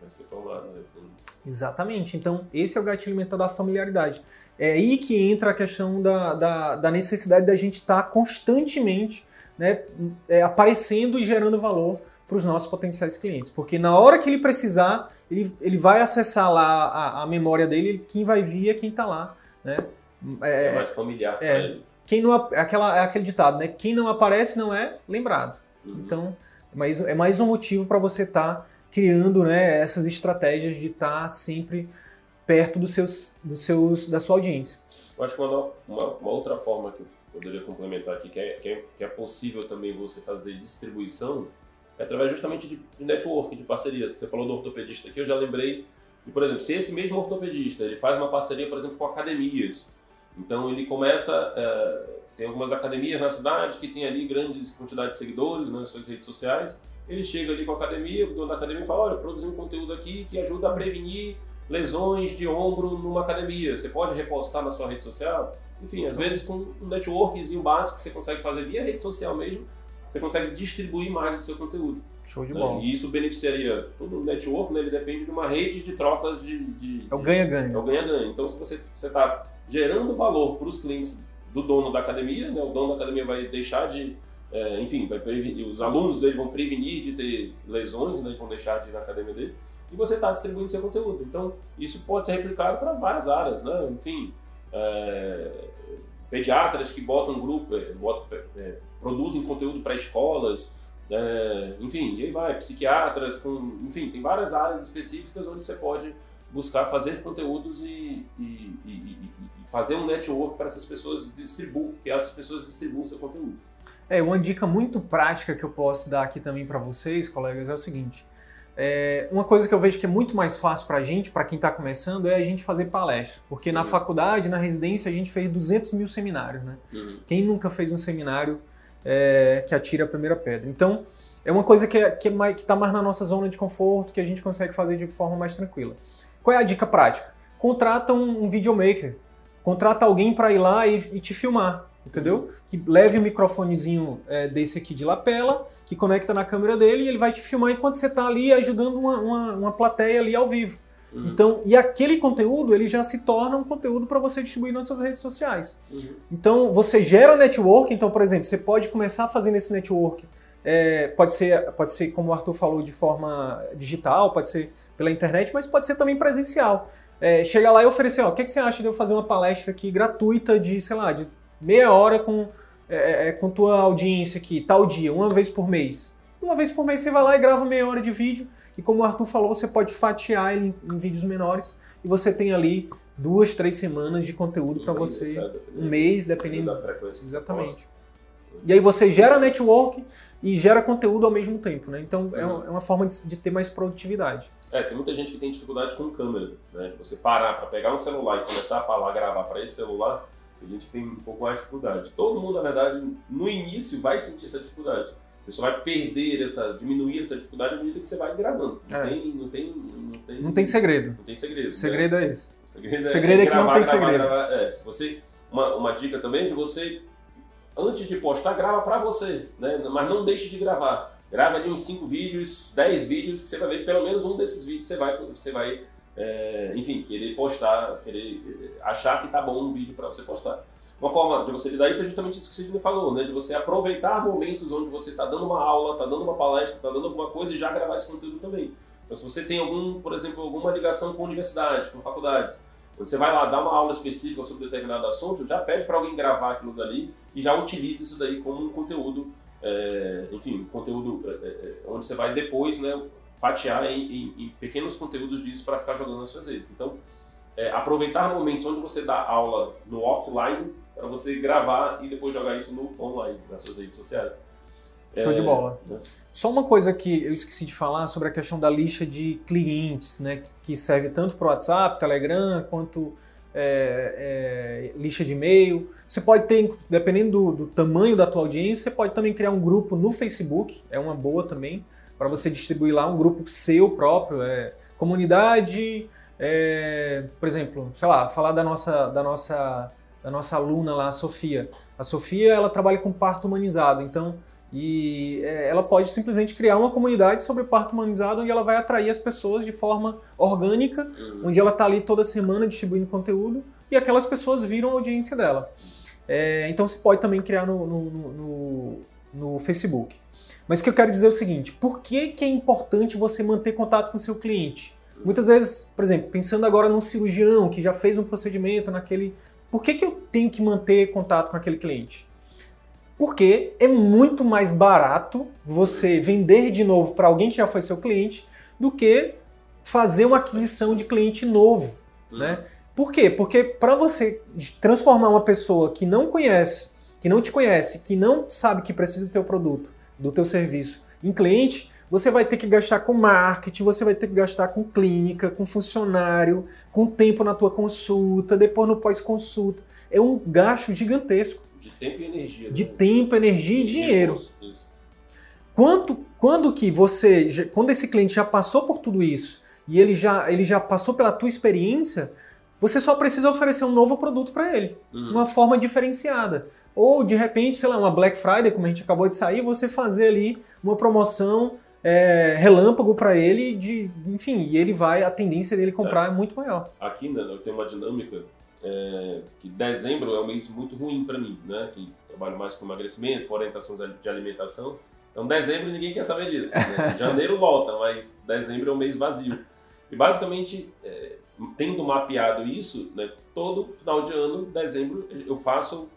Vai ser falado, né? Assim. Exatamente. Então, esse é o gatilho mental da familiaridade. É aí que entra a questão da, da, da necessidade da gente estar tá constantemente né, é, aparecendo e gerando valor para os nossos potenciais clientes. Porque na hora que ele precisar, ele, ele vai acessar lá a, a memória dele, quem vai vir é quem está lá. Né? É, é mais familiar é, ele. Quem não, aquela, é aquele ditado, né? Quem não aparece não é lembrado. Uhum. Então, é mais, é mais um motivo para você estar tá criando né, essas estratégias de estar tá sempre perto dos seus, dos seus, da sua audiência. Eu acho que uma, uma, uma outra forma que eu poderia complementar aqui, que é, que é, que é possível também você fazer distribuição, é através justamente de, network, de parceria. Você falou do ortopedista aqui, eu já lembrei de, por exemplo, se esse mesmo ortopedista ele faz uma parceria, por exemplo, com academias, então ele começa, é, tem algumas academias na cidade que tem ali grandes quantidades de seguidores nas suas redes sociais, ele chega ali com a academia, o dono da academia fala, olha, produzi um conteúdo aqui que ajuda a prevenir lesões de ombro numa academia, você pode repostar na sua rede social? Enfim, às vezes com um networkzinho básico que você consegue fazer via rede social mesmo, você consegue distribuir mais do seu conteúdo. Show de bola. E isso beneficiaria todo o network, né? Ele depende de uma rede de trocas de. de é o ganha-ganha. É o ganha-ganha. Então, se você está gerando valor para os clientes do dono da academia, né? O dono da academia vai deixar de. É, enfim, vai prevenir, os alunos dele vão prevenir de ter lesões, né? Vão deixar de ir na academia dele. E você está distribuindo seu conteúdo. Então, isso pode ser replicado para várias áreas, né? Enfim, é, pediatras que botam grupo, é, botam, é, produzem conteúdo para escolas, é, enfim, e aí vai, psiquiatras, com, enfim, tem várias áreas específicas onde você pode buscar fazer conteúdos e, e, e, e fazer um network para essas pessoas distribuir, que essas pessoas distribuam seu conteúdo. É, uma dica muito prática que eu posso dar aqui também para vocês, colegas, é o seguinte. É, uma coisa que eu vejo que é muito mais fácil para a gente, para quem está começando, é a gente fazer palestra. Porque na uhum. faculdade, na residência, a gente fez 200 mil seminários. Né? Uhum. Quem nunca fez um seminário é, que atira a primeira pedra? Então, é uma coisa que é, está que é mais, tá mais na nossa zona de conforto, que a gente consegue fazer de forma mais tranquila. Qual é a dica prática? Contrata um, um videomaker. Contrata alguém para ir lá e, e te filmar entendeu? Que leve um microfonezinho é, desse aqui de lapela, que conecta na câmera dele e ele vai te filmar enquanto você está ali ajudando uma, uma, uma, plateia ali ao vivo. Uhum. Então, e aquele conteúdo ele já se torna um conteúdo para você distribuir nas suas redes sociais. Uhum. Então, você gera network. Então, por exemplo, você pode começar fazendo esse network. É, pode ser, pode ser como o Arthur falou de forma digital, pode ser pela internet, mas pode ser também presencial. É, chegar lá e oferecer, ó, o que, que você acha de eu fazer uma palestra aqui gratuita de, sei lá, de meia hora com, é, é, é, com tua audiência aqui, tal dia, uma vez por mês. Uma vez por mês você vai lá e grava meia hora de vídeo, e como o Arthur falou, você pode fatiar ele em, em vídeos menores, e você tem ali duas, três semanes de conteúdo para você, um mês, dependendo. da frequência. Exatamente. E aí você gera network e gera conteúdo ao mesmo tempo, né? Então é, uma, é uma forma de, de, ter mais produtividade. É, tem muita gente que tem dificuldade com câmera, né? Você parar para pegar um celular e começar a falar, gravar para esse celular, a gente tem um pouco mais de dificuldade. Todo mundo, na verdade, no início vai sentir essa dificuldade. Você só vai perder essa, diminuir essa dificuldade à medida que você vai gravando. Não, é. tem, não, tem, não, tem, não tem segredo. Não tem segredo. O segredo né? é esse. O segredo, o segredo é, é, que gravar, não tem gravar, segredo. Gravar, é, você, uma, uma dica também de você, antes de postar, grava para você, né? mas não deixe de gravar. Grava ali uns 5 vídeos, 10 vídeos, que você vai ver que pelo menos um desses vídeos você vai, você vai é, enfim, querer postar, querer achar que tá bom um vídeo para você postar. Uma forma de você lidar isso é justamente isso que o Sidney falou, né? De você aproveitar momentos onde você está dando uma aula, está dando uma palestra, está dando alguma coisa e já gravar esse conteúdo também. Então, se você tem algum, por exemplo, alguma ligação com universidades, com faculdades, onde você vai lá dar uma aula específica sobre determinado assunto, já pede para alguém gravar aquilo dali e já utilize isso daí como um conteúdo, é, enfim, conteúdo é, é, onde você vai depois, né, fatiar em, em, em pequenos conteúdos disso para ficar jogando nas suas redes. Então, é, aproveitar momentos onde você dá aula no offline para você gravar e depois jogar isso no online, nas suas redes sociais. Show é, de bola. Né? Só uma coisa que eu esqueci de falar sobre a questão da lista de clientes, né, que serve tanto para o WhatsApp, Telegram, quanto é, é, lista de e-mail. Você pode ter, dependendo do, do, tamanho da tua audiência, você pode também criar um grupo no Facebook, é uma boa também. Para você distribuir lá um grupo seu próprio, é, comunidade, é, por exemplo, sei lá, falar da nossa, da nossa, da nossa aluna lá, a Sofia. A Sofia, ela trabalha com parto humanizado, então e é, ela pode simplesmente criar uma comunidade sobre parto humanizado onde ela vai atrair as pessoas de forma orgânica, uhum. onde ela está ali toda semana distribuindo conteúdo e aquelas pessoas viram a audiência dela. É, então você pode também criar no, no, no, no, Facebook. Mas o que eu quero dizer é o seguinte: por que, que é importante você manter contato com o seu cliente? Muitas vezes, por exemplo, pensando agora num cirurgião que já fez um procedimento naquele. Por que, que eu tenho que manter contato com aquele cliente? Porque é muito mais barato você vender de novo para alguém que já foi seu cliente do que fazer uma aquisição de cliente novo, né? Por quê? Porque para você transformar uma pessoa que não conhece, que não te conhece, que não sabe que precisa do teu produto, do teu serviço, em cliente, você vai ter que gastar com marketing, você vai ter que gastar com clínica, com funcionário, com tempo na tua consulta, depois no pós-consulta. É um gasto gigantesco. De tempo e energia. De né? tempo, energia e, dinheiro. Quanto, quando que você, quando esse cliente já passou por tudo isso e ele já, ele já passou pela tua experiência, você só precisa oferecer um novo produto para ele, uhum. uma forma diferenciada. Ou de repente, sei lá, uma Black Friday, como a gente acabou de sair, você fazer ali uma promoção é, relâmpago para ele, de, enfim, e ele vai, a tendência dele comprar é, é muito maior. Aqui, né, eu tenho uma dinâmica é, que dezembro é um mês muito ruim para mim, né? Que trabalho mais com emagrecimento, com orientação de alimentação. Então, dezembro ninguém quer saber disso. Né? Janeiro volta, mas dezembro é um mês vazio. E basicamente, é, tendo mapeado isso, né, todo final de ano, dezembro, eu faço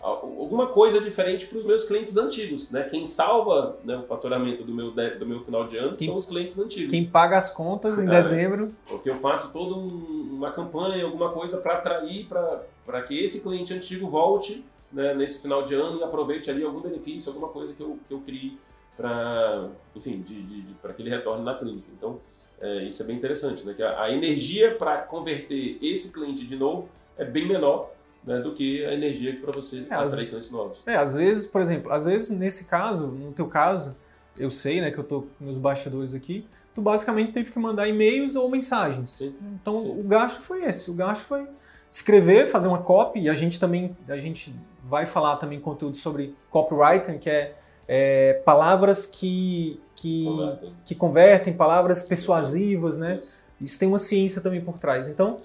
alguma coisa diferente para os meus clientes antigos, né? Quem salva né, o faturamento do meu, do meu final de ano quem, são os clientes antigos. Quem paga as contas em é, dezembro. Porque eu faço toda um, uma campanha, alguma coisa para atrair, para que esse cliente antigo volte né, nesse final de ano e aproveite ali algum benefício, alguma coisa que eu, que eu crie para, enfim, de, de, de para que ele retorne na clínica. Então, é, isso é bem interessante, né? Que a, a energia para converter esse cliente de novo é bem menor né, do que a energia para você é, atrair clientes novos. É, às vezes, por exemplo, às vezes nesse caso, no teu caso, eu sei, né, que eu tô nos bastidores aqui, tu basicamente teve que mandar e-mails ou mensagens. Sim, então sim. o gasto foi esse, o gasto foi escrever, fazer uma copy, e a gente também, a gente vai falar também conteúdo sobre copywriting, que é, é palavras que, que, convertem. que convertem, palavras persuasivas, né? Isso tem uma ciência também por trás. Então,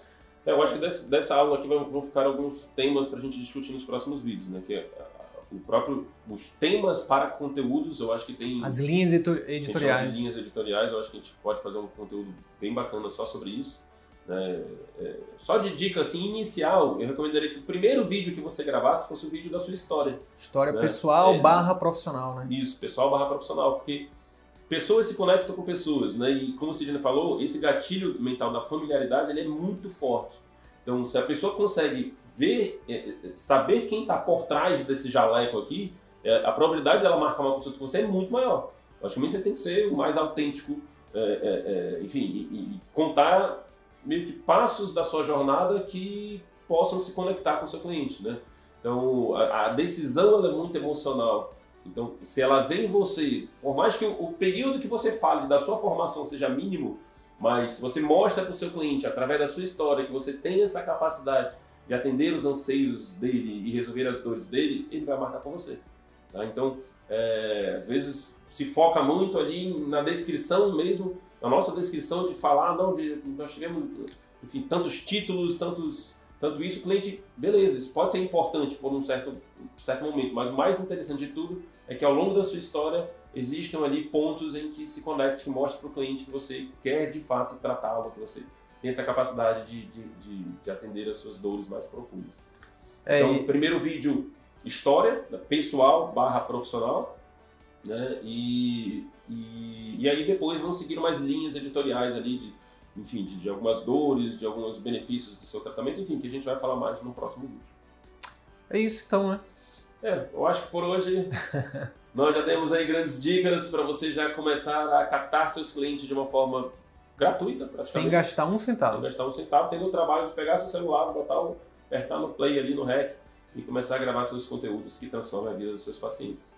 eu acho que desse, dessa aula aqui vão, vão ficar alguns temas para a gente discutir nos próximos vídeos, né? Que é o próprio os temas para conteúdos, eu acho que tem as linhas editoriais. linhas editoriais, eu acho que a gente pode fazer um conteúdo bem bacana só sobre isso. Né? É, só de dica assim inicial, eu recomendaria que o primeiro vídeo que você gravasse fosse o vídeo da sua história. História né? pessoal é, barra profissional, né? Isso, pessoal barra profissional, porque pessoas se conectam com pessoas, né? E como o Sidney falou, esse gatilho mental da familiaridade ele é muito forte. Então, se a pessoa consegue ver, é, é, saber quem está por trás desse jaleco aqui, é, a probabilidade dela marcar uma consulta com você é muito maior. Logicamente, você tem que ser o mais autêntico, é, é, enfim, e, e, contar meio que passos da sua jornada que possam se conectar com o seu cliente, né? Então, a, a decisão é muito emocional. Então, se ela vê em você, por mais que o, período que você fale da sua formação seja mínimo, mas se você mostra para o seu cliente, através da sua história, que você tem essa capacidade de atender os anseios dele e resolver as dores dele, ele vai marcar com você. Tá? Então, é, às vezes se foca muito ali na descrição mesmo, na nossa descrição de falar, não, de, nós tivemos enfim, tantos títulos, tantos tanto isso, o cliente, beleza, isso pode ser importante por um certo, certo momento, mas o mais interessante de tudo é que ao longo da sua história existam ali pontos em que se conecte, que mostre para o cliente que você quer de fato tratá-lo, que você tem essa capacidade de, de, de, de atender as suas dores mais profundas. É, então, e... primeiro vídeo, história, pessoal barra profissional, né? E, e, e aí depois vão seguir mais linhas editoriais ali de enfim, de, de, algumas dores, de alguns benefícios do seu tratamento, enfim, que a gente vai falar mais no próximo vídeo. É isso então, né? É, eu acho que por hoje nós já demos aí grandes dicas para você já começar a captar seus clientes de uma forma gratuita. Sem gastar um centavo. Sem gastar um centavo, tendo o trabalho de pegar seu celular, botar o, apertar no play ali no REC e começar a gravar seus conteúdos que transformam a vida dos seus pacientes.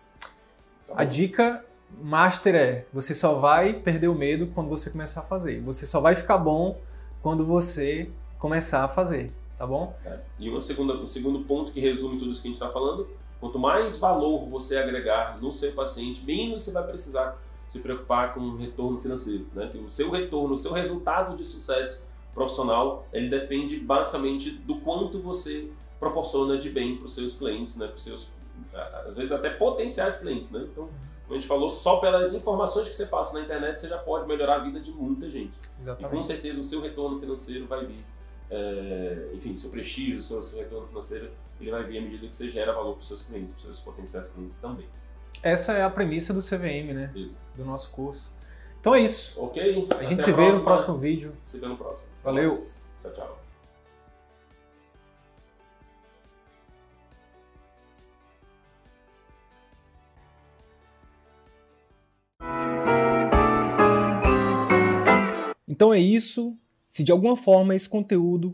Tá a dica master é, você só vai perder o medo quando você começar a fazer. Você só vai ficar bom quando você começar a fazer, tá bom? É. E uma segunda, um segundo ponto que resume tudo isso que a gente está falando, quanto mais valor você agregar no seu paciente, menos você vai precisar se preocupar com o retorno financeiro. Né? O seu retorno, o seu resultado de sucesso profissional, ele depende basicamente do quanto você proporciona de bem para os seus clientes, né? para os seus, às vezes até potenciais clientes. Né? Então, como a gente falou, só pelas informações que você passa na internet você já pode melhorar a vida de muita gente. Exatamente. E com certeza o seu retorno financeiro vai vir, é, enfim, seu prestígio, seu, seu retorno financeiro, ele vai vir à medida que você gera valor para os seus clientes, para os seus potenciais clientes também. Essa é a premissa do CVM, né? Isso. Do nosso curso. Então é isso. Ok? A gente se vê no próximo vídeo. Se vê no próximo. Valeu. Tchau, tchau. Então é isso. Se de alguma forma esse conteúdo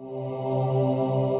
O